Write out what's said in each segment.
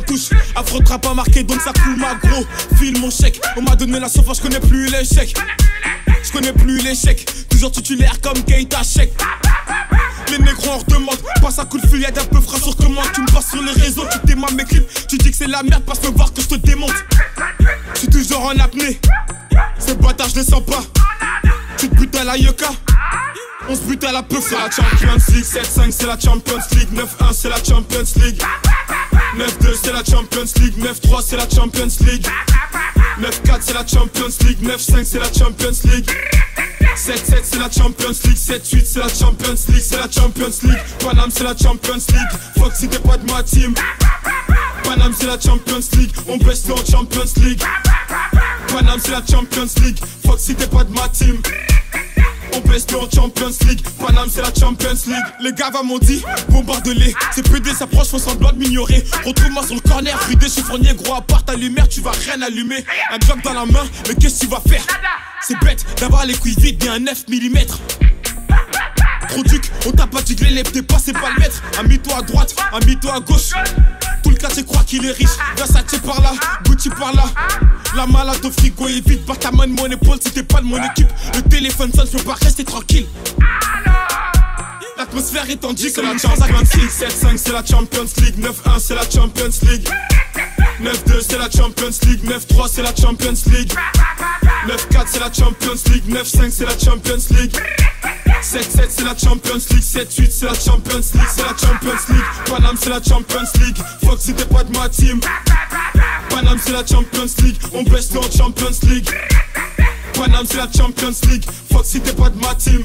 touche. affrontera trap marqué, donc ça coule ma gros. File mon chèque, on m'a donné la sofa, je connais plus l'échec. Je connais plus l'échec, toujours titulaire comme Keita Chèque. Les négros en redemandent, passe à coup de fil, d'un peu frais que moi Tu me passes sur les réseaux, tu t'es mes clips, tu dis que c'est la merde, passe me voir que je te démonte. Je suis toujours en apnée, ce bâtards je les sens pas. Tu te à la Yoka On se bute à la peuf, c'est la Champions League 7-5 c'est la Champions League 9-1 c'est la Champions League 9-2 c'est la Champions League, 9-3 c'est la Champions League 9-4 c'est la Champions League, 9-5 c'est la Champions League 7-7 c'est la Champions League, 7-8 c'est la Champions League, c'est la Champions League Paname c'est la Champions League, si t'es pas de ma team Paname c'est la Champions League, on baisse en Champions League Paname c'est la Champions League, si t'es pas de ma team on en Champions League. Paname, c'est la Champions League. Les gars, va m'ont dit, bombarde-les. Ces PD s'approchent, font semblant de m'ignorer. Retrouve-moi sur le corner, puis des gros, à part ta lumière, tu vas rien allumer. Un job dans la main, mais qu'est-ce que tu vas faire C'est bête d'avoir les couilles vides à 9 mm. Trop duc, on t'a pas diglé, lève tes pas, c'est pas le maître. Ami-toi à droite, amis toi à gauche. Tout le cas, c'est crois qu'il est riche. Versace par là, Gucci par là. La malade au frigo est vide, par ta main mon épaule, c'était pas de mon équipe. Le téléphone sonne, je peux pas rester tranquille. Alors L'atmosphère est tendue comme la Champions League 7-5 c'est la Champions League 9-1 c'est la Champions League 9-2 c'est la Champions League 9-3 c'est la Champions League 9-4 c'est la Champions League 9-5 c'est la Champions League 7-7 c'est la Champions League 7-8 c'est la Champions League C'est la Champions League Panam c'est la Champions League Fox c'était pas de ma team Panam c'est la Champions League On blesse dans Champions League Panam c'est la Champions League Fox c'était pas de ma team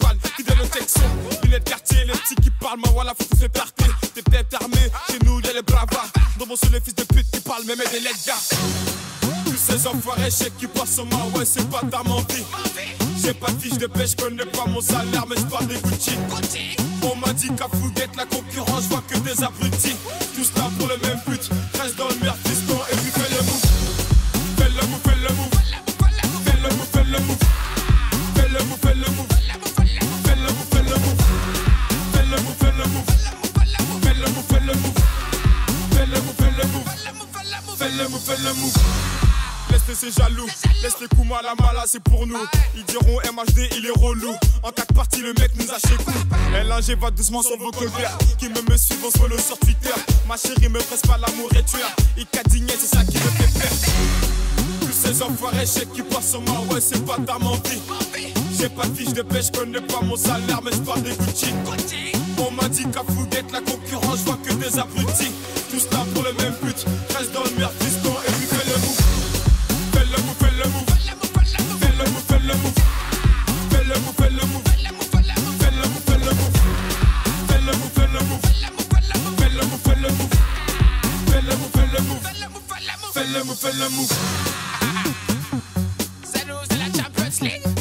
Il est de quartier, les petit qui parle, ma voilà, faut parti. T'es peut têtes armées, chez nous y'a les bravas. Dans mon seul les fils de pute qui parlent, même des les gars. Tous ces enfoirés, sais qui passent au moi, c'est pas ta menti. J'ai pas de fiche de pêche, connais pas mon salaire, mais j'parle des boutiques. On m'a dit qu'à fouguette, la concurrence, vois que des abrutis. le Laisse ces jaloux, laisse les coups mal à mal, ah, c'est pour nous. Ils diront MHD, il est relou. En quatre parties, le mec nous a chez nous. va doucement sur vos covers. Qui me me suivent, on se sur Twitter. Ma chérie me presse pas l'amour et tu Il digné c'est ça qui me fait perdre. Tous ces enfoirés, Chez qui passent sur moi, c'est pas ta vie J'ai pas de fiche de pêche, connais pas mon salaire, mais je parle des Gucci. On m'a dit qu'à Fouguette la concurrence, je vois que des abrutis. Tous là pour le même but. fais le move, fais le move. la Champions League.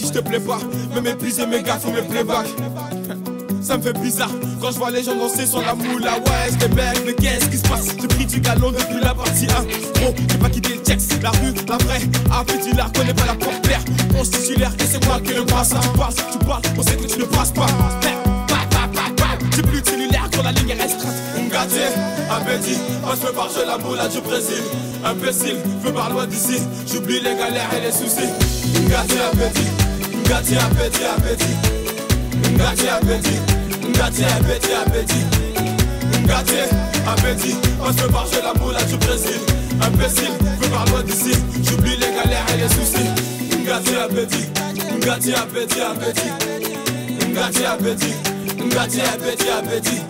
si je te plais pas. Même épuisé mes gars, font mes playbacks. Ça me fait bizarre quand je vois les gens danser sur la moula. Ah ouais, je mec, mais qu'est-ce qui se passe Tu pris du galon depuis la partie 1. Gros, j'ai pas quitté le check, la rue, la vraie. du petit là, connais pas la porte claire. On se titulaire et c'est moi qui le brasse. Tu passes, tu parles, on sait que tu ne passes pas. Tu plus de cellulaire quand la ligne est Un petit appétit, moi je me par je la moula du Brésil. Imbécile, veux par loin d'ici, j'oublie les galères et les soucis. Un appétit petit, apeti apeti petit apeti à petit. apeti à petit, On se marche la boule à du Brésil Imbécile, veux par loin d'ici J'oublie les galères et les soucis à petit, gâté apeti petit, gâté apeti petit apeti petit.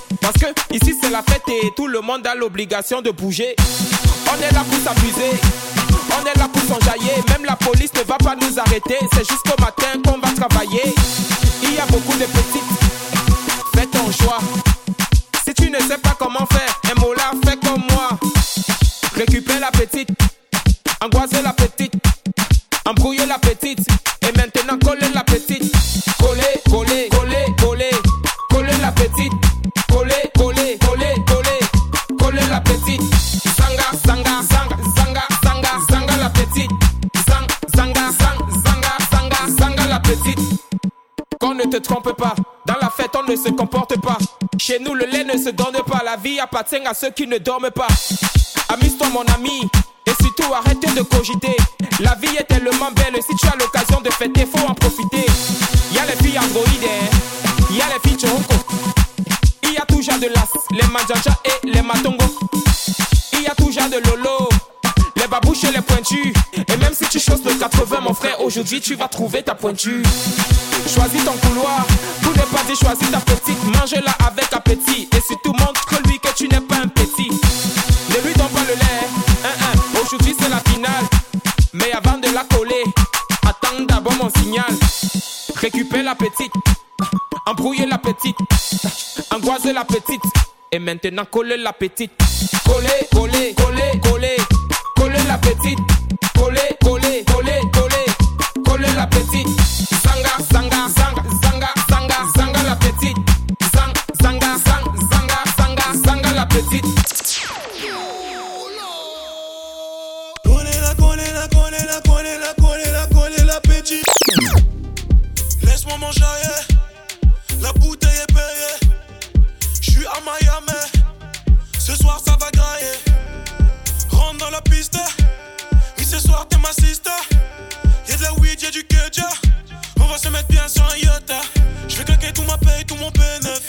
Parce que ici c'est la fête et tout le monde a l'obligation de bouger. On est là pour s'amuser, on est là pour s'enjailler. Même la police ne va pas nous arrêter, c'est jusqu'au matin qu'on va travailler. Il y a beaucoup de petites, fais ton joie. Si tu ne sais pas comment faire, un mot là, fais comme moi. Récupère la petite, angoisser la petite, embrouillez la petite. qu'on ne te trompe pas. Dans la fête, on ne se comporte pas. Chez nous, le lait ne se donne pas. La vie appartient à ceux qui ne dorment pas. Amuse-toi, mon ami. Et surtout, arrête de cogiter. La vie est tellement belle. Si tu as l'occasion de fêter, faut en profiter. Y a les filles androïdes, y a les filles choroko. Y a toujours de l'as, les manjaja et les Il Y a toujours de lolo les pointus. Et même si tu choses le 80, mon frère, aujourd'hui tu vas trouver ta pointure. Choisis ton couloir, tout pas dit, choisis ta petite. Mange-la avec appétit. Et si surtout montre-lui que tu n'es pas un petit. Ne lui donne pas le lait, aujourd'hui c'est la finale. Mais avant de la coller, attends d'abord mon signal. Récupère la petite, embrouillez la petite, angoise la petite. Et maintenant coller la petite. Coller, coller, coller, coller petite. Coller, coller, coller, coller, coller la petite. Sanga, sanga, sanga, sanga, sanga, sanga la petite. Sang, sang, la petite. la la la la Laisse-moi manger, Je vais claquer tout ma paye, tout mon P9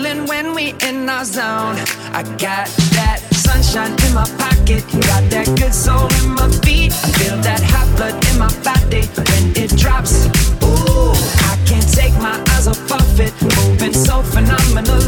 feeling when we in our zone. I got that sunshine in my pocket, got that good soul in my feet. I feel that hot blood in my body when it drops. Ooh, I can't take my eyes off of it, moving so phenomenally.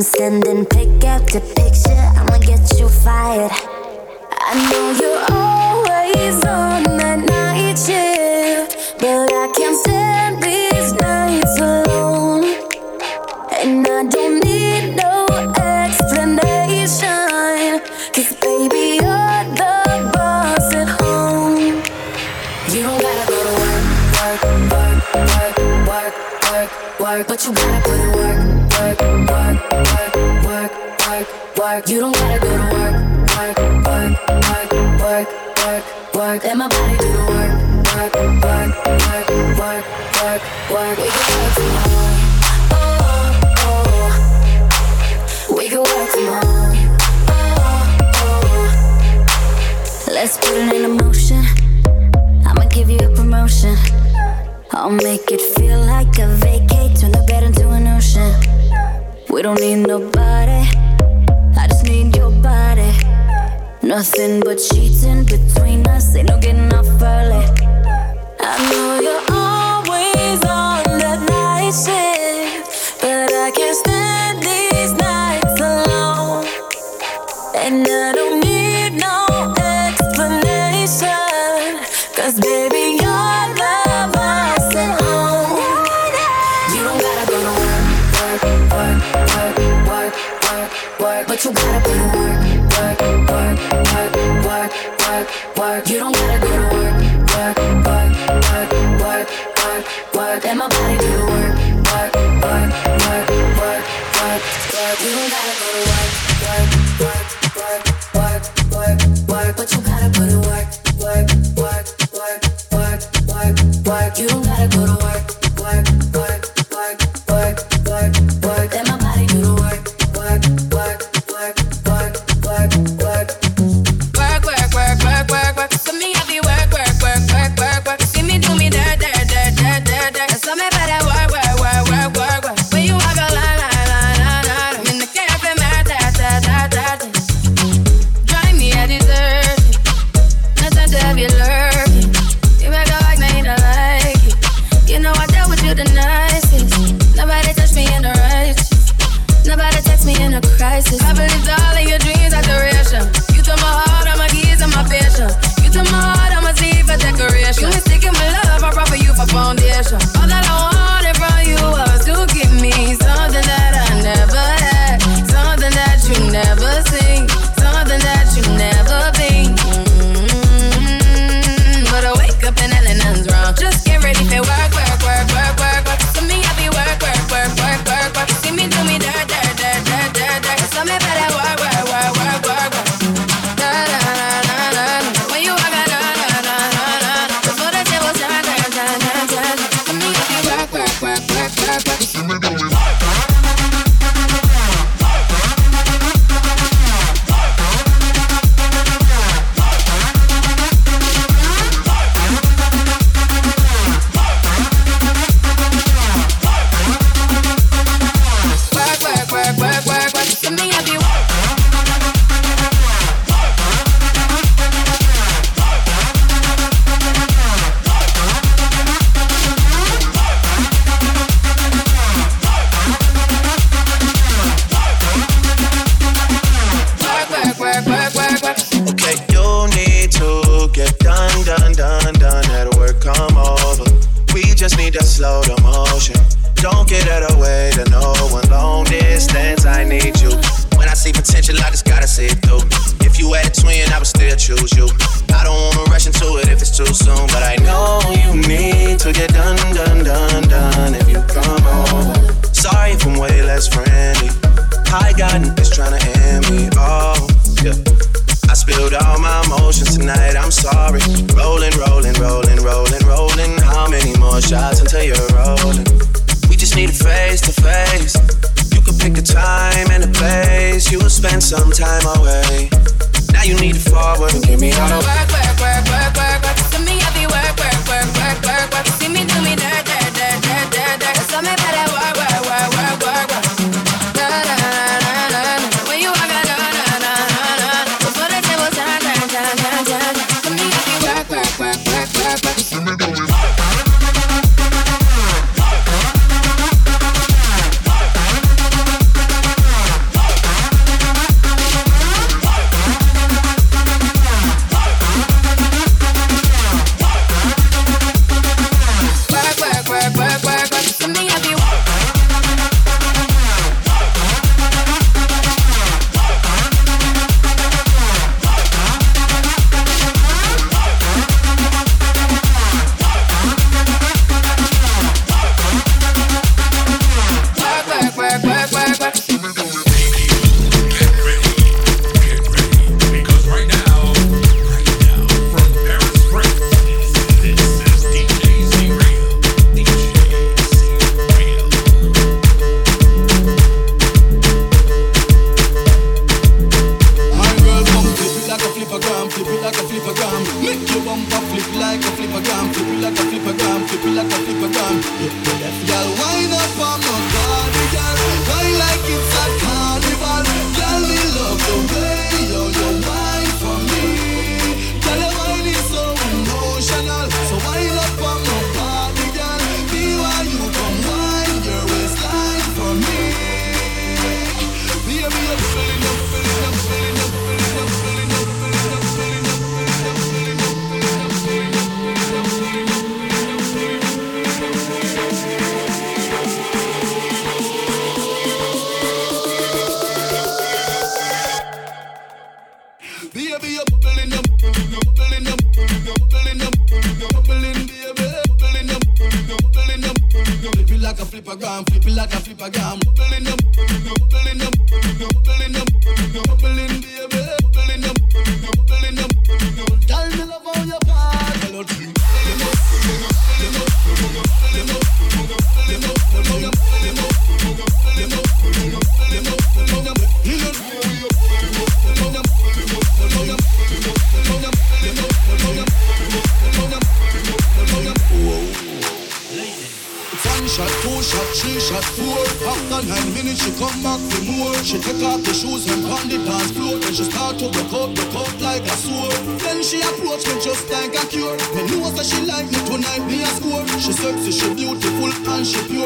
I'm sending pick after picture. I'ma get you fired. I know you're always on. don't need nobody. I just need your body. Nothing but cheating between us. Ain't no getting off early. I know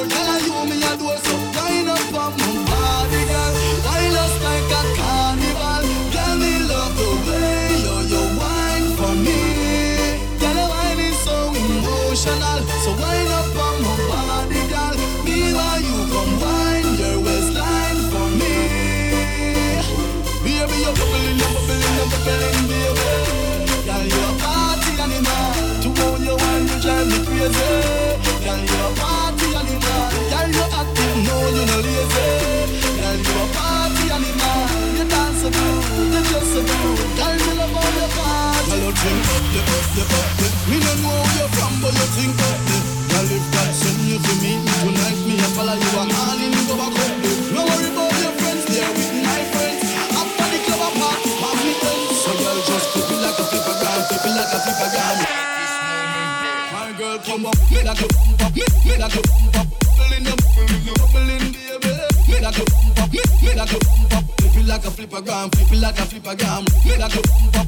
Girl, you me a do so. Line up and move. like a bumper, flip it like a flipper gram, flip like a flipper gram, a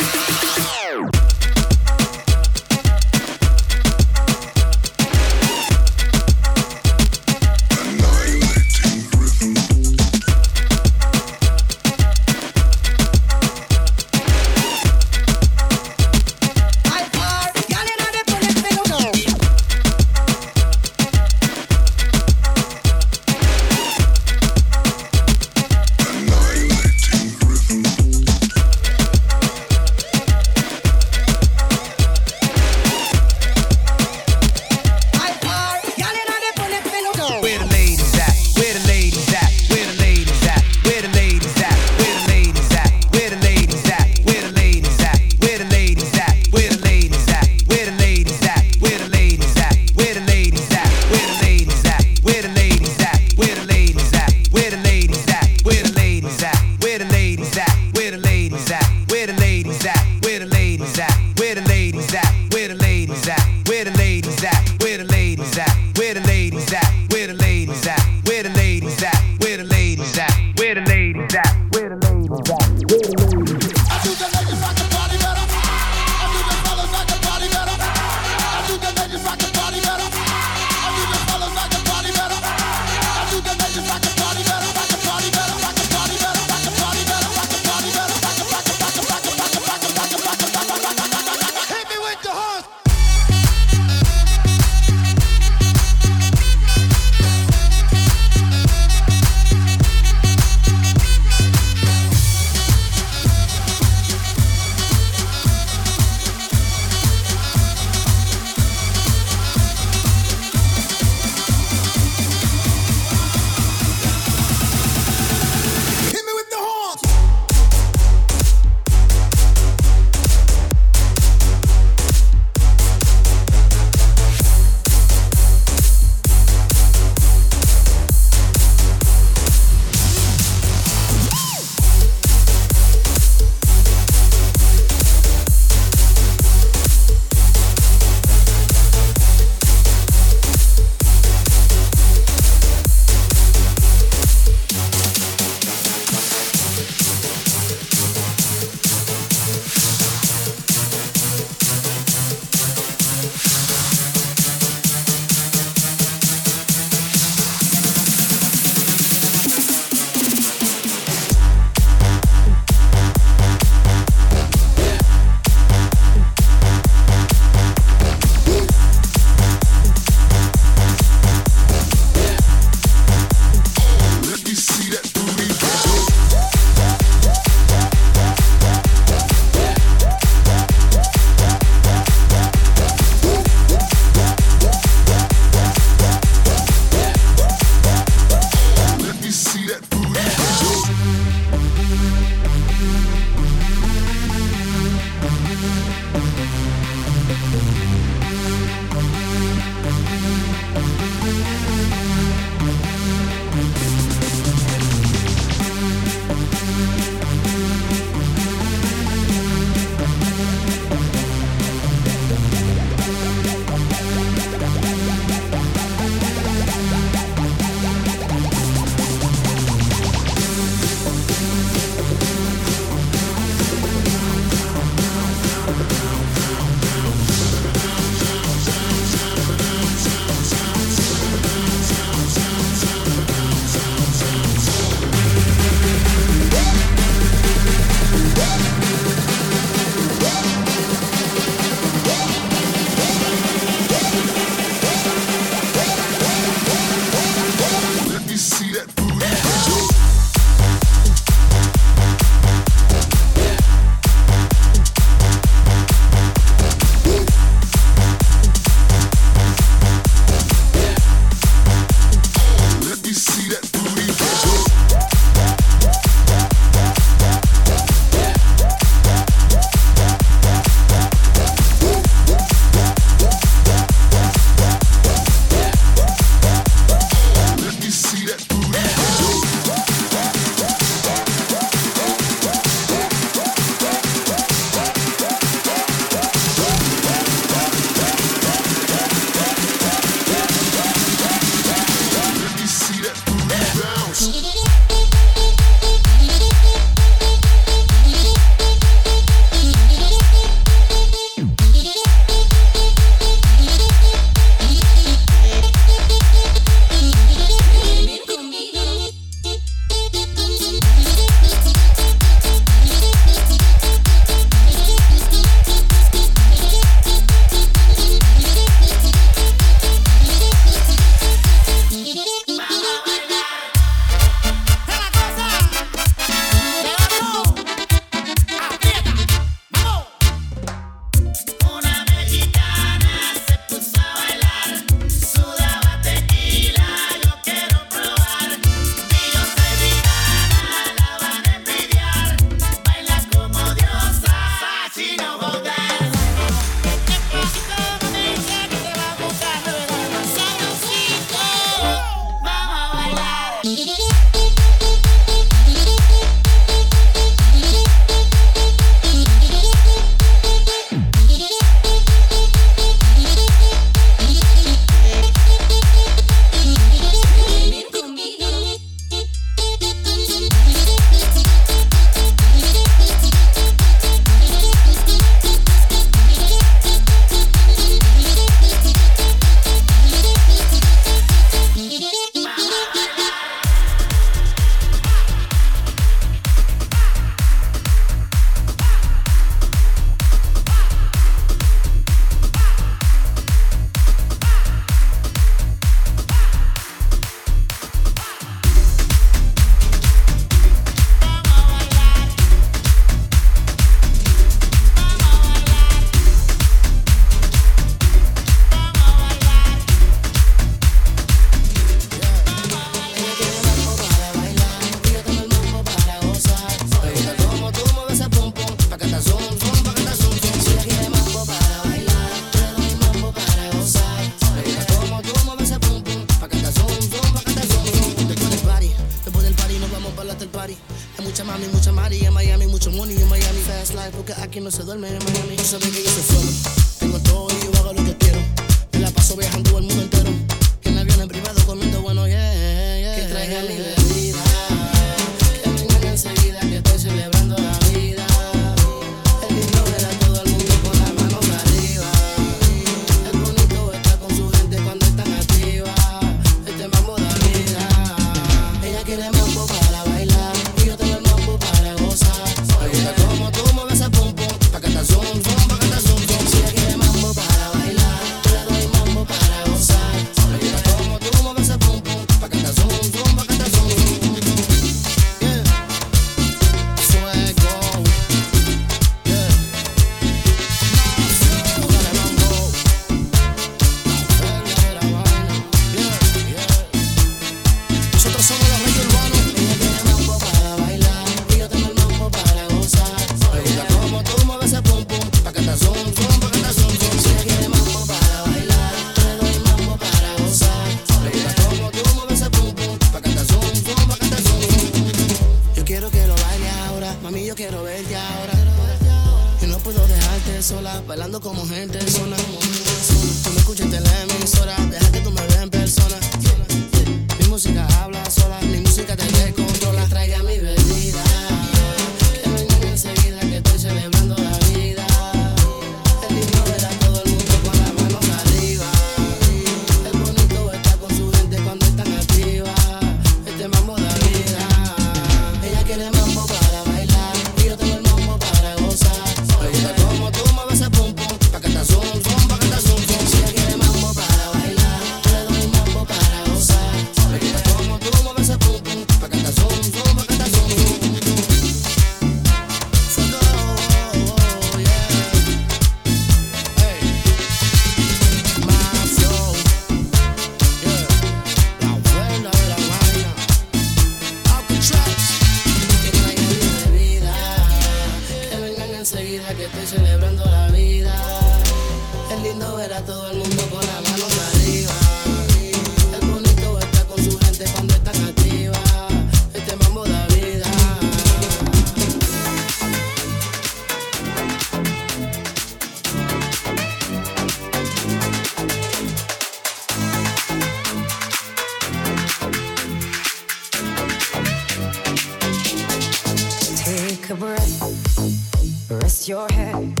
Rest your head,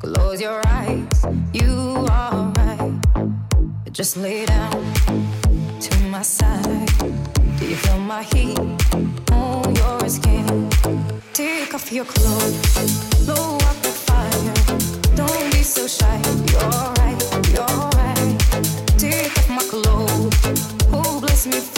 close your eyes. You are right. Just lay down to my side. Do you feel my heat on your skin? Take off your clothes, blow up the fire. Don't be so shy. You're right, you're right. Take off my clothes, oh bless me.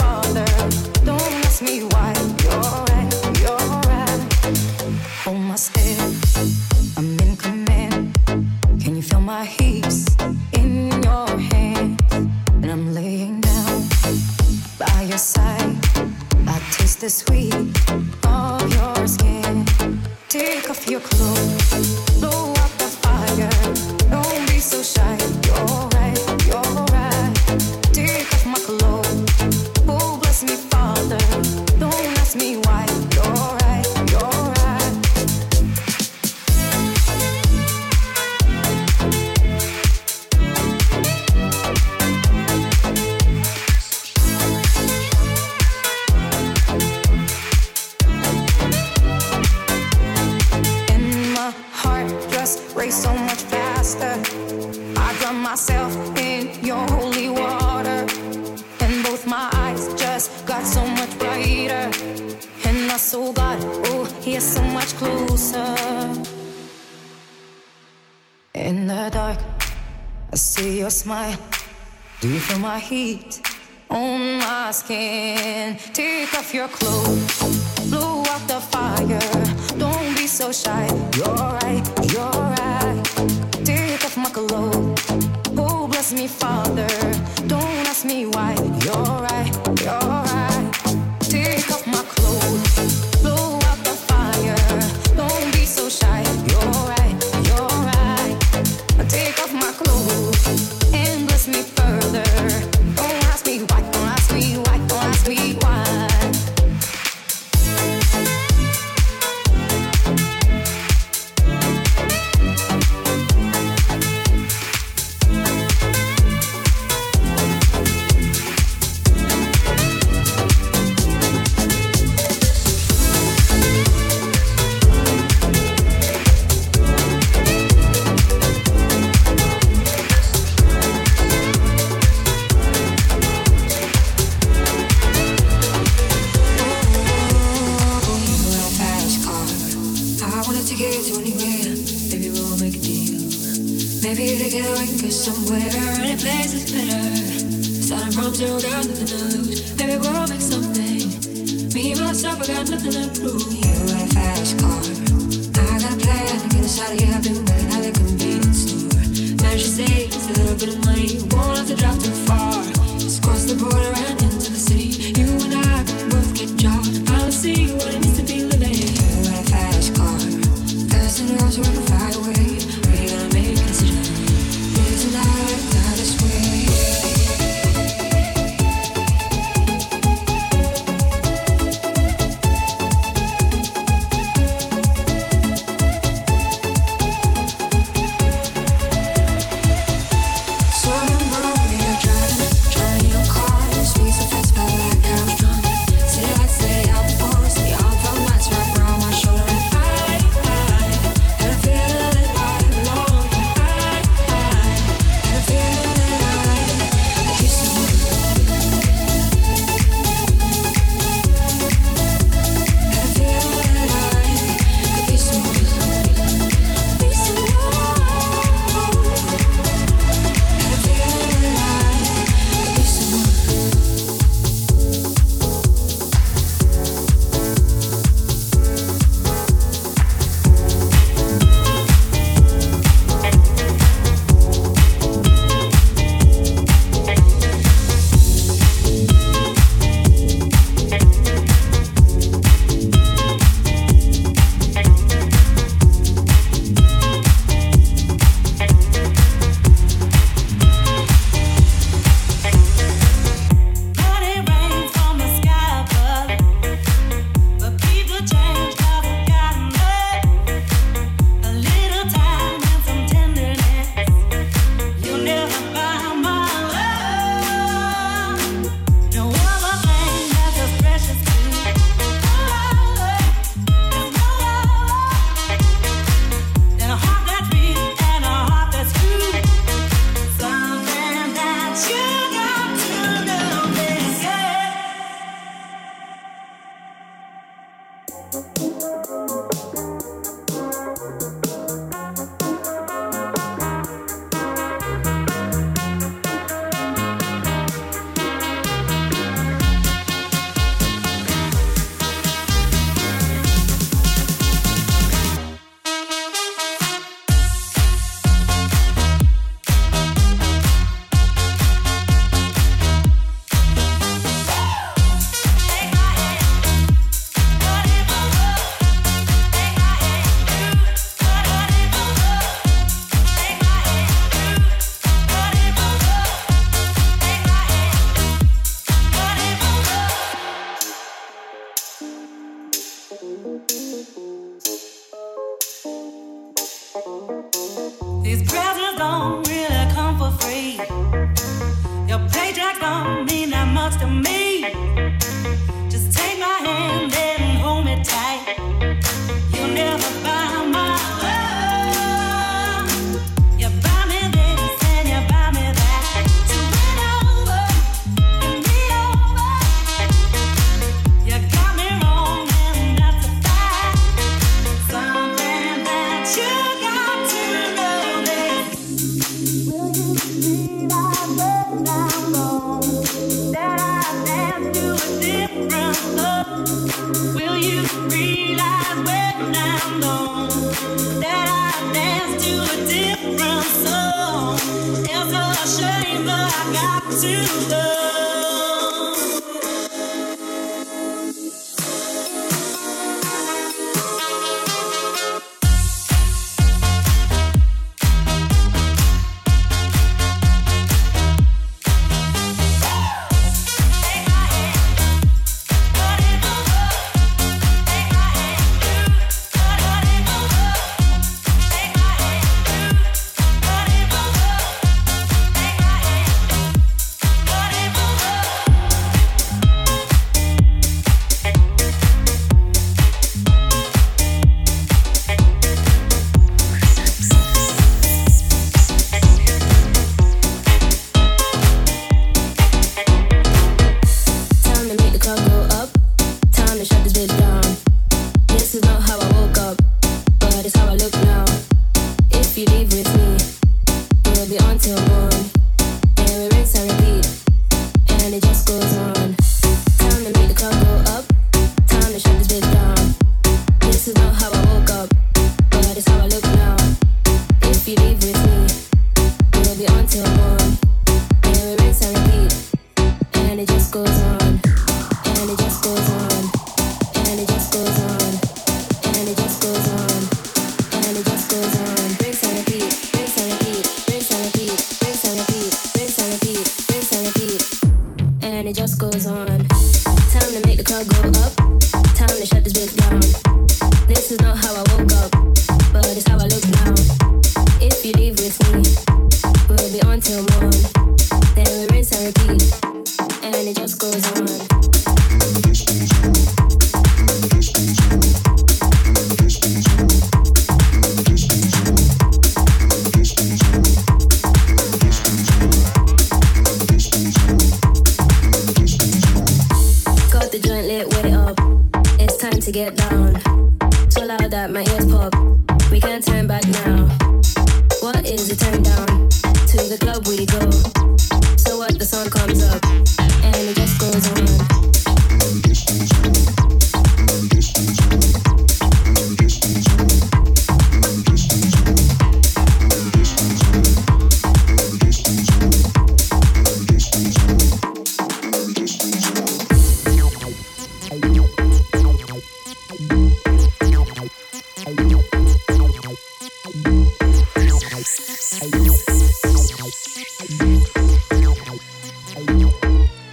heat.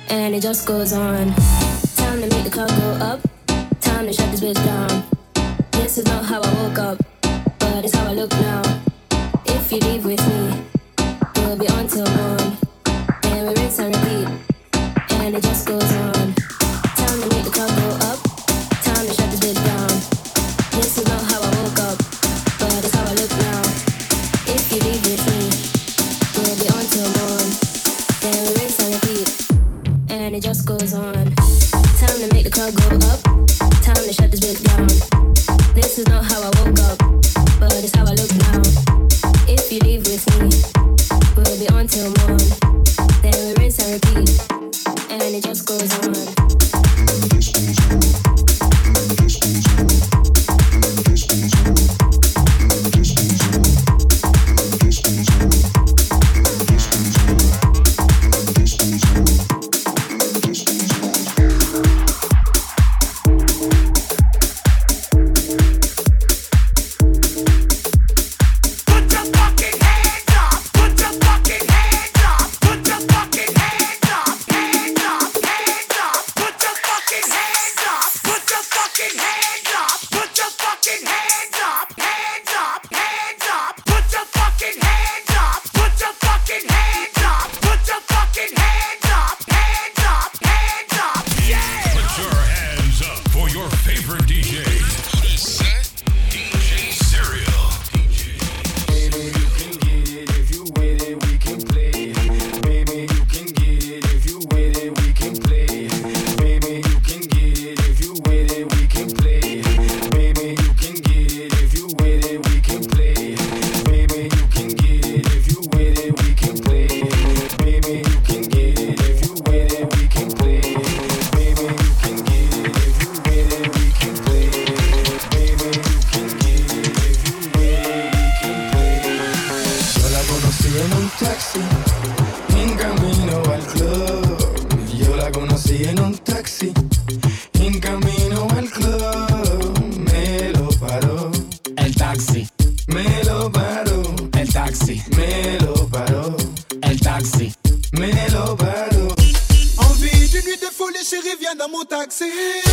and it just goes on. Time to make the clock go up, time to shut this bitch down. This is not how I woke up, but it's how I look now. If you leave with me, we'll be on till morn, and we rinse and repeat, and it just goes on. taxi.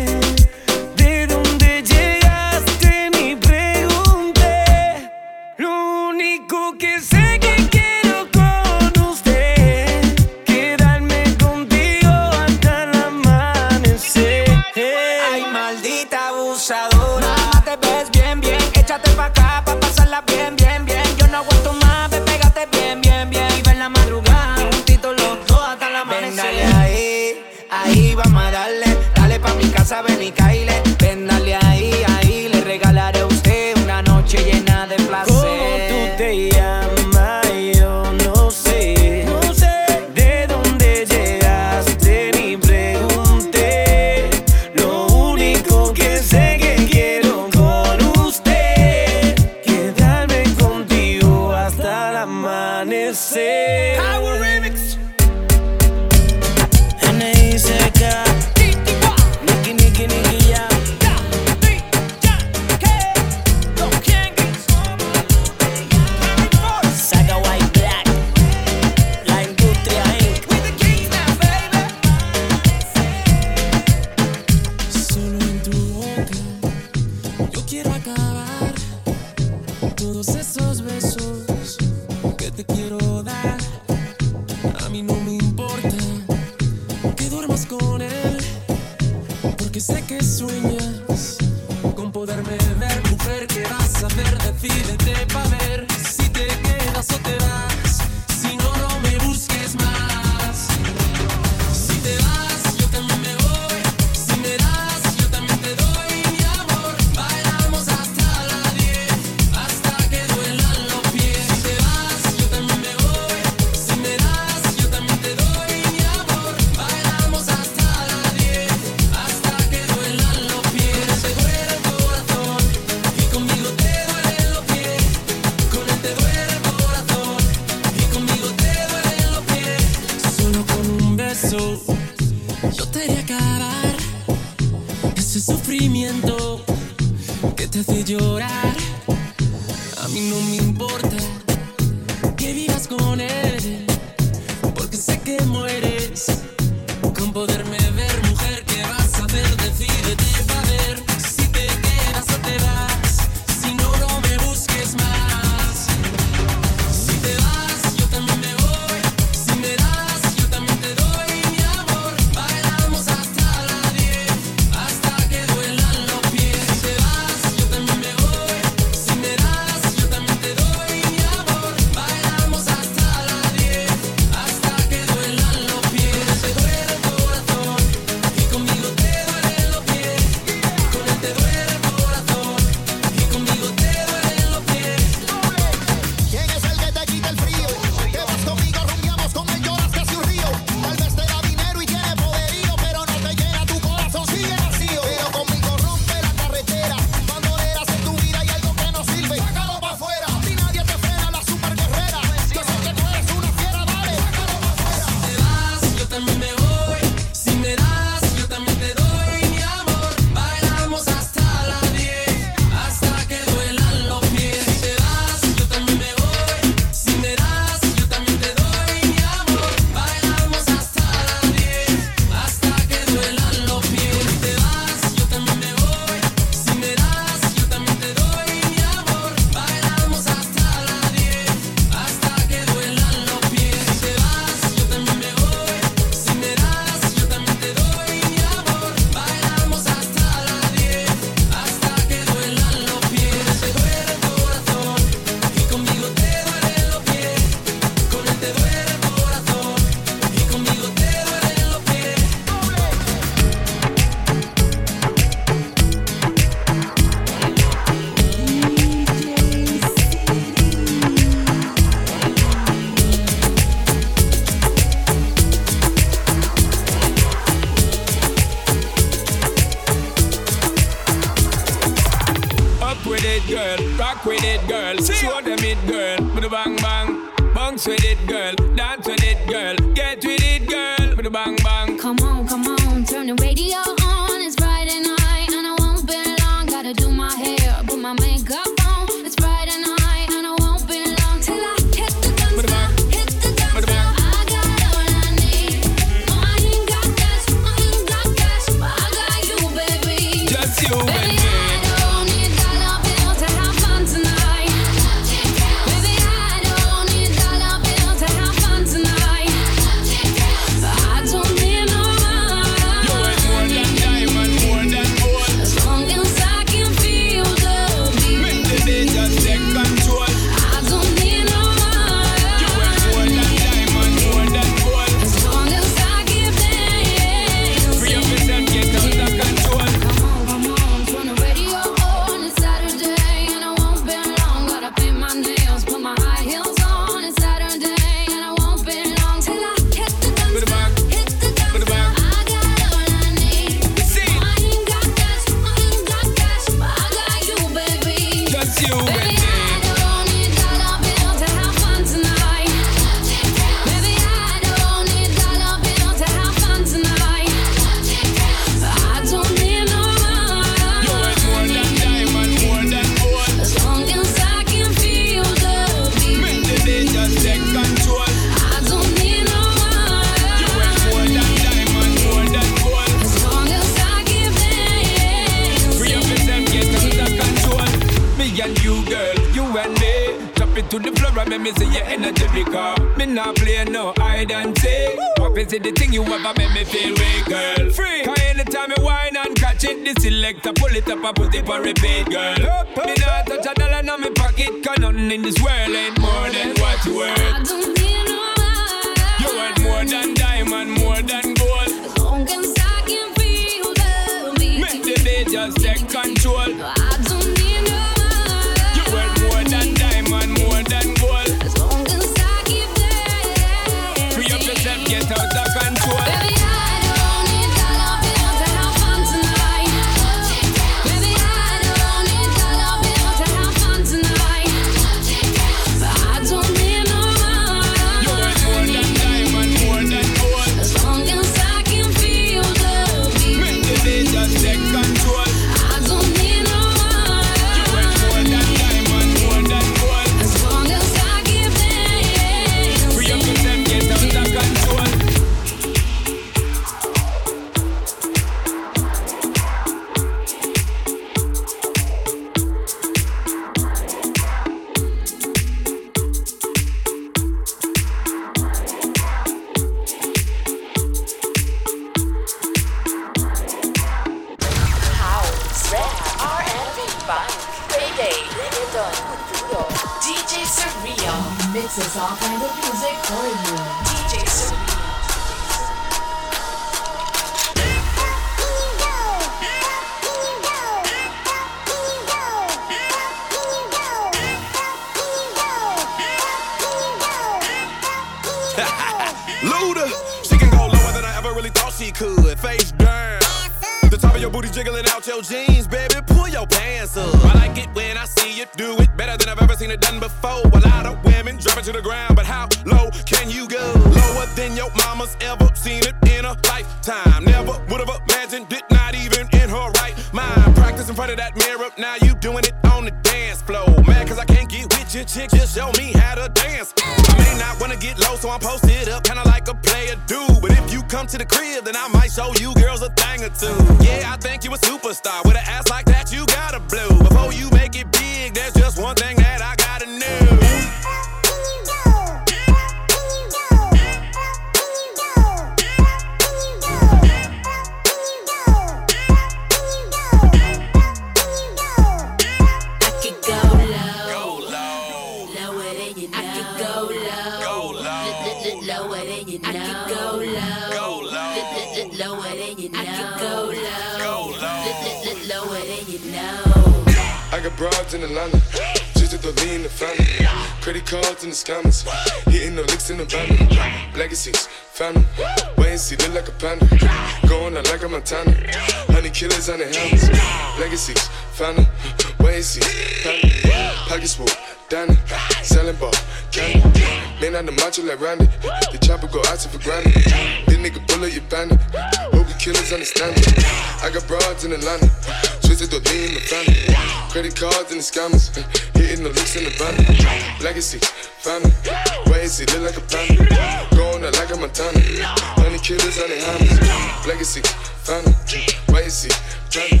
Danny, Wacy, Danny,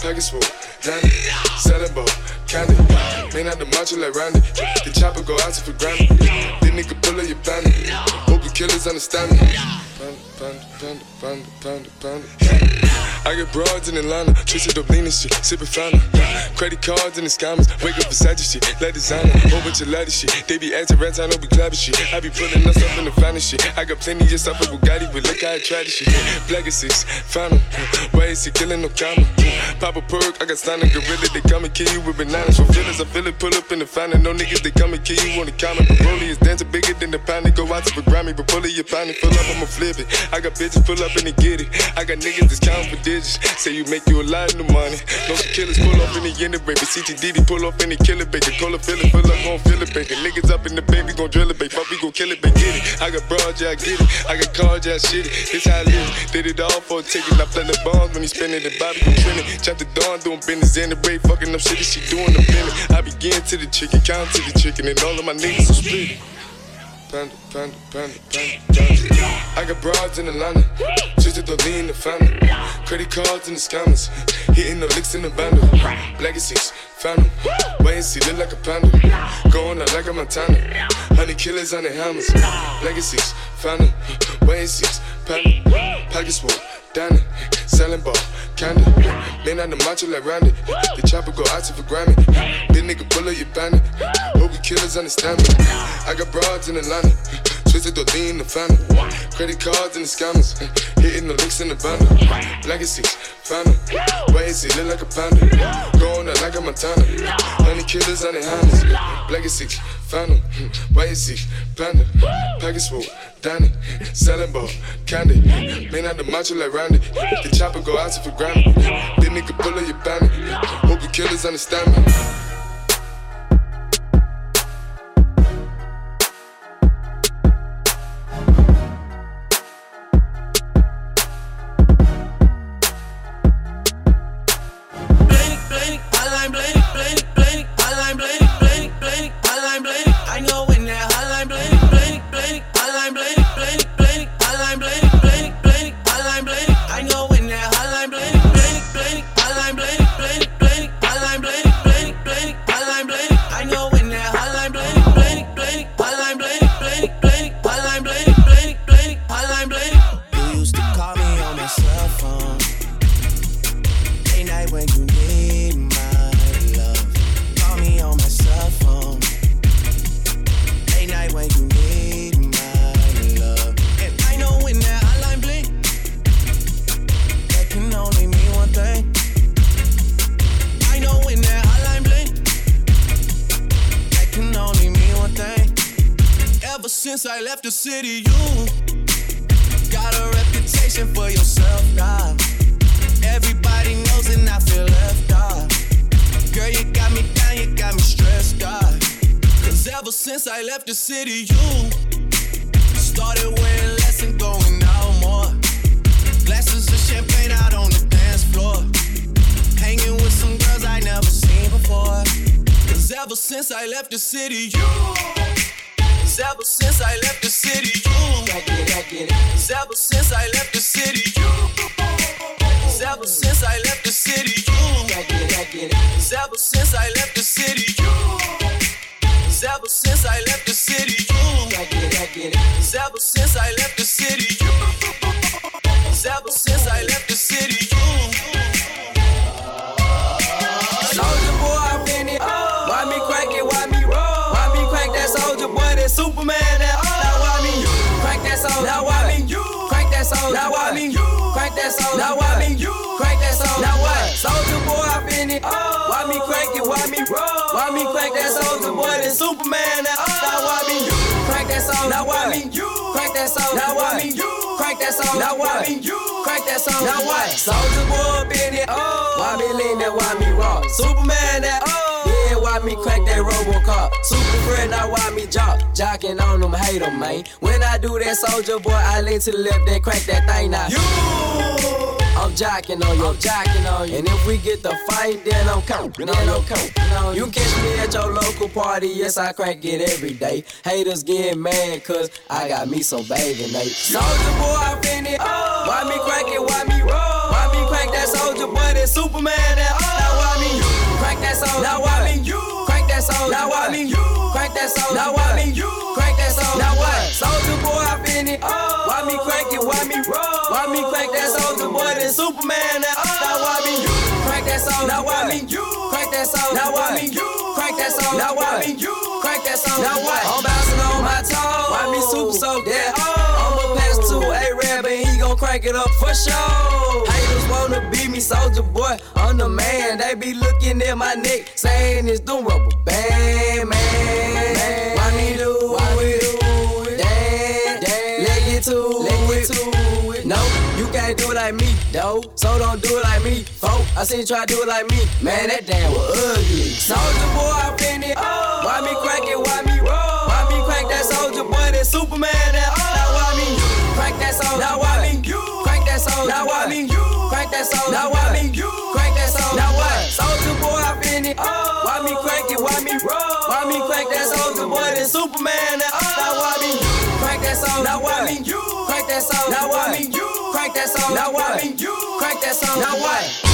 Pegasus, Danny, Celebo, Candy. Man out the macho like Randy. The chopper go out to for granted. Then nigga pull up your bandit. Hope the killers understand me. I get broads in Atlanta, twisted up lean and shit, sippin' fine. Credit cards and the scammers, wake up beside your shit, let designer, whole bunch of ladder shit. They be acting rats, I know we clapping shit. I be pulling us up in the finest shit. I got plenty of stuff with Bugatti, but look how I try this shit. Black is six, final. Why is he killing no comma? Pop a perk, I got signed a gorilla, they come and kill you with bananas. For feelings, I feel it, pull up in the final. No niggas, they come and kill you on the comment. Broly is dancing bigger than the pound, they go out to the Grammy, but pull it, you're pounding, fill up, I'ma flip. I got bitches pull up in the get it. I got niggas that's counting for digits. Say you make you a lot of money. No killers pull up in the end baby. CTDD pull up in the killer baby. Call a filler, fill up, on fill baby. Niggas up in the baby, gon' drill it baby. Fuck, we gon' kill it, baby. get it. I got broad, yeah, I get it. I got cards, yeah, I shit it. This how I live. Did it all for a ticket. I play the bombs when he spinning the body, gon' trend it. Chop the dawn, doing business in the break. Fucking up shit, she doing the minute. I begin to the chicken, count to the chicken, and all of my niggas are split panda, panda, panda, panda, panda. I got broads in Atlanta, just at the lean the family. Credit cards in the scammers, hitting the licks in the bundle. Legacies, phantom, wait and see, look like a panda. Going out like a Montana, honey killers on the hammers. Legacies, phantom, wait and see. Pack, pack it down it, selling ball, candy. Man on the macho like Randy. The chopper go out for Grammy. Big nigga bullet, you bandit. Hope we killers understand me. I got broads in Atlanta. Twisted the D in the family. Credit cards and the scammers. Hitting the licks in the banner. Legacies, family. Why is it look like a panda? Going out like a Montana. Honey killers and the hammers. Legacies, family. Why is it panda? Package full, Danny. Selling ball, candy. May not the macho like Randy. The chopper go out for granted. This nigga pull up your bandit. Hope you killers understand me. to the left, then crank that thing out. You! I'm jacking on you, I'm jacking on you. And if we get the fight, then I'm coming, then I'm coming. You catch me at your local party, yes I crank it every day. Haters get mad, cause I got me some baby they Soulja Boy, I finna, oh. why me crank it, why me roll? Why me crank that Soulja Boy, that Superman, that oh. Now why me you crank that soldier Now why me you? soul. Now what? me? You. Crank that soul. Now what? me? You. Crank that soul. Now what? Soulja Boy, I been it. Oh. Why me crank it? Why me roll? Why me crank that Soulja Boy? Then Superman that. Oh. Now why me? You. Crank that soul. Now why me? You. Crank that soul. Now why me? You. Crank that soul. Now why me? You. Crank that soul. Now what? I'm bouncing on my toes. Why me super soaked? Yeah crank it up for sure. Haters wanna be me, Soulja Boy. I'm the man. They be looking at my neck, saying it's the rubber band, man. Why me do Why it? Do it? Dad, Dad, let get to let it. it. No, you can't do it like me, though. So don't do it like me, folk. I seen you try to do it like me. Man, that damn was ugly. Soulja Boy, I finna. Oh. Why me crank it? Why me roll? Why me crank that Soulja Boy? That Superman, that oh. Now why me crank that soldier? Now why soul. Now what? me? Crank that soul. Now what? me? Crank that soul. Now what? Soulja Boy, I been it. Oh. Why me crank it? Why me roll? Why me crank that Soulja Boy? Then Superman. Now, oh. now why me? Crank that soul. Now why me? Crank that soul. Now why me? Crank that soul. Now why me? Crank that soul. Now what?